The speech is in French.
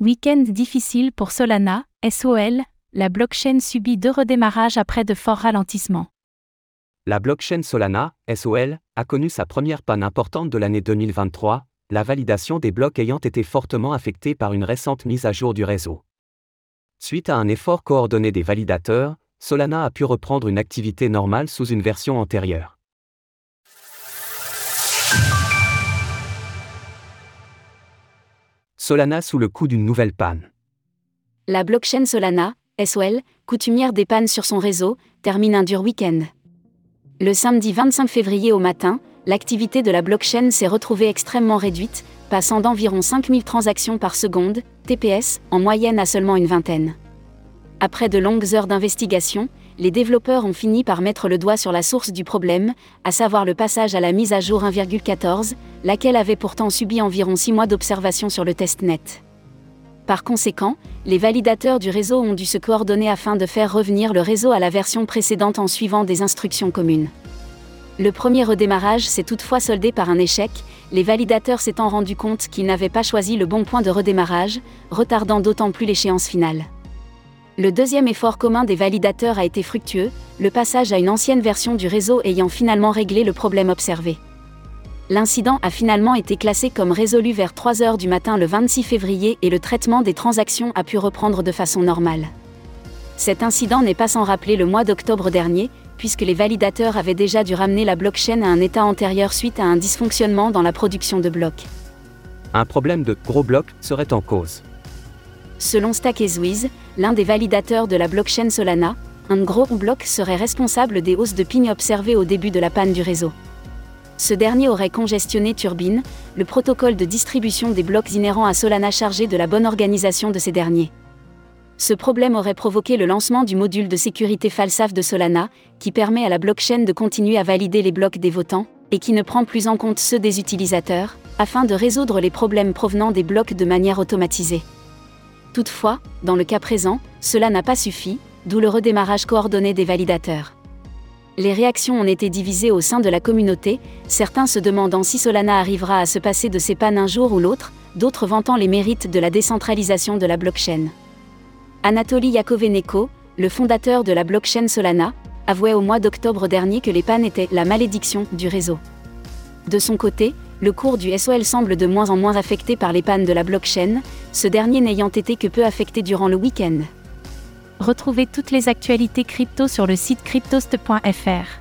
Week-end difficile pour Solana, SOL, la blockchain subit deux redémarrages après de forts ralentissements. La blockchain Solana, SOL, a connu sa première panne importante de l'année 2023, la validation des blocs ayant été fortement affectée par une récente mise à jour du réseau. Suite à un effort coordonné des validateurs, Solana a pu reprendre une activité normale sous une version antérieure. Solana sous le coup d'une nouvelle panne. La blockchain Solana, SOL, coutumière des pannes sur son réseau, termine un dur week-end. Le samedi 25 février au matin, l'activité de la blockchain s'est retrouvée extrêmement réduite, passant d'environ 5000 transactions par seconde, TPS, en moyenne à seulement une vingtaine. Après de longues heures d'investigation, les développeurs ont fini par mettre le doigt sur la source du problème, à savoir le passage à la mise à jour 1,14, laquelle avait pourtant subi environ 6 mois d'observation sur le testnet. Par conséquent, les validateurs du réseau ont dû se coordonner afin de faire revenir le réseau à la version précédente en suivant des instructions communes. Le premier redémarrage s'est toutefois soldé par un échec, les validateurs s'étant rendus compte qu'ils n'avaient pas choisi le bon point de redémarrage, retardant d'autant plus l'échéance finale. Le deuxième effort commun des validateurs a été fructueux, le passage à une ancienne version du réseau ayant finalement réglé le problème observé l'incident a finalement été classé comme résolu vers 3 heures du matin le 26 février et le traitement des transactions a pu reprendre de façon normale. Cet incident n'est pas sans rappeler le mois d'octobre dernier, puisque les validateurs avaient déjà dû ramener la blockchain à un état antérieur suite à un dysfonctionnement dans la production de blocs. Un problème de gros blocs serait en cause. Selon StackEzWiz, l'un des validateurs de la blockchain Solana, un gros bloc serait responsable des hausses de ping observées au début de la panne du réseau ce dernier aurait congestionné Turbine, le protocole de distribution des blocs inhérents à Solana chargé de la bonne organisation de ces derniers. Ce problème aurait provoqué le lancement du module de sécurité FalSaf de Solana, qui permet à la blockchain de continuer à valider les blocs des votants, et qui ne prend plus en compte ceux des utilisateurs, afin de résoudre les problèmes provenant des blocs de manière automatisée. Toutefois, dans le cas présent, cela n'a pas suffi, d'où le redémarrage coordonné des validateurs les réactions ont été divisées au sein de la communauté, certains se demandant si Solana arrivera à se passer de ses pannes un jour ou l'autre, d'autres vantant les mérites de la décentralisation de la blockchain. Anatoly Yakoveneko, le fondateur de la blockchain Solana, avouait au mois d'octobre dernier que les pannes étaient la malédiction du réseau. De son côté, le cours du SOL semble de moins en moins affecté par les pannes de la blockchain, ce dernier n'ayant été que peu affecté durant le week-end. Retrouvez toutes les actualités crypto sur le site cryptost.fr.